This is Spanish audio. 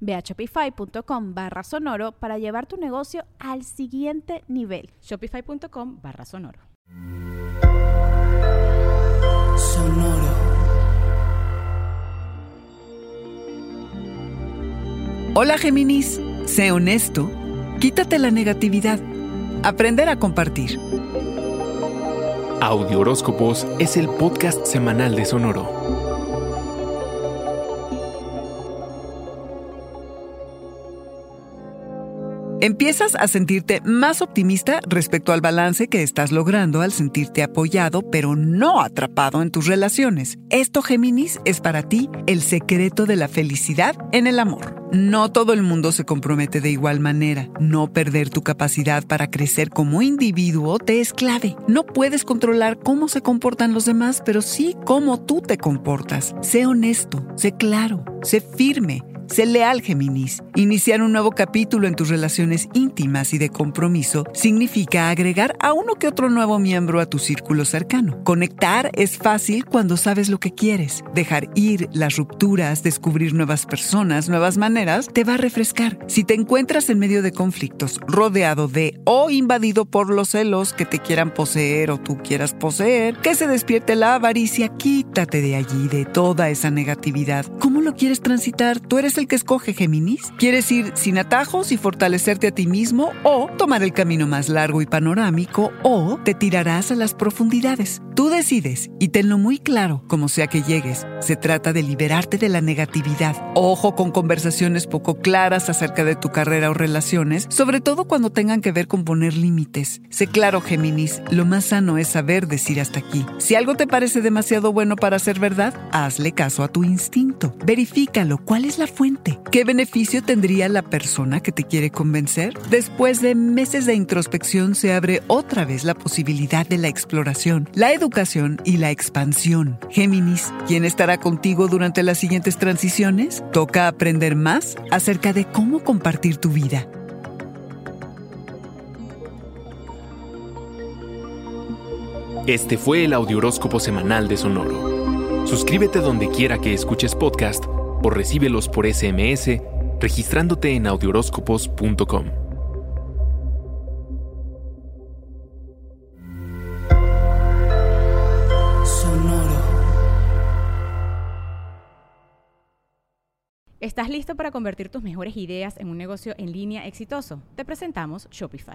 Ve a shopify.com barra sonoro para llevar tu negocio al siguiente nivel. Shopify.com barra sonoro. Sonoro. Hola Géminis, sé honesto, quítate la negatividad, aprender a compartir. Audio Horóscopos es el podcast semanal de Sonoro. Empiezas a sentirte más optimista respecto al balance que estás logrando al sentirte apoyado, pero no atrapado en tus relaciones. Esto, Géminis, es para ti el secreto de la felicidad en el amor. No todo el mundo se compromete de igual manera. No perder tu capacidad para crecer como individuo te es clave. No puedes controlar cómo se comportan los demás, pero sí cómo tú te comportas. Sé honesto, sé claro, sé firme. Sé leal, Géminis. Iniciar un nuevo capítulo en tus relaciones íntimas y de compromiso significa agregar a uno que otro nuevo miembro a tu círculo cercano. Conectar es fácil cuando sabes lo que quieres. Dejar ir las rupturas, descubrir nuevas personas, nuevas maneras, te va a refrescar. Si te encuentras en medio de conflictos, rodeado de o invadido por los celos que te quieran poseer o tú quieras poseer, que se despierte la avaricia, quítate de allí, de toda esa negatividad. ¿Cómo lo quieres transitar? Tú eres el que escoge Géminis? ¿Quieres ir sin atajos y fortalecerte a ti mismo o tomar el camino más largo y panorámico o te tirarás a las profundidades? Tú decides y tenlo muy claro, como sea que llegues. Se trata de liberarte de la negatividad. Ojo con conversaciones poco claras acerca de tu carrera o relaciones, sobre todo cuando tengan que ver con poner límites. Sé claro, Géminis, lo más sano es saber decir hasta aquí. Si algo te parece demasiado bueno para ser verdad, hazle caso a tu instinto. Verifícalo. ¿Cuál es la fuente? ¿Qué beneficio tendría la persona que te quiere convencer? Después de meses de introspección se abre otra vez la posibilidad de la exploración, la educación y la expansión. Géminis, ¿quién estará contigo durante las siguientes transiciones? Toca aprender más acerca de cómo compartir tu vida. Este fue el Audioróscopo Semanal de Sonoro. Suscríbete donde quiera que escuches podcast o recíbelos por SMS registrándote en audioróscopos.com. Sonoro. ¿Estás listo para convertir tus mejores ideas en un negocio en línea exitoso? Te presentamos Shopify.